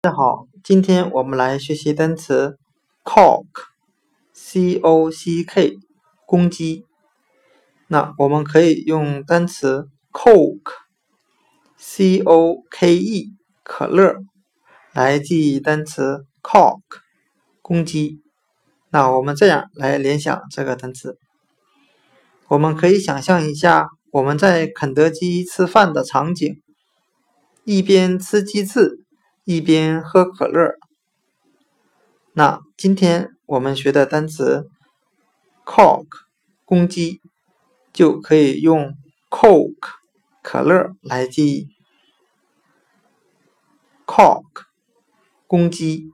大家好，今天我们来学习单词 cock，c o c k，公鸡。那我们可以用单词 coke，c o k e，可乐，来记忆单词 cock，公鸡。那我们这样来联想这个单词，我们可以想象一下我们在肯德基吃饭的场景，一边吃鸡翅。一边喝可乐，那今天我们学的单词 cock 公鸡就可以用 coke 可乐来记忆 cock 公鸡。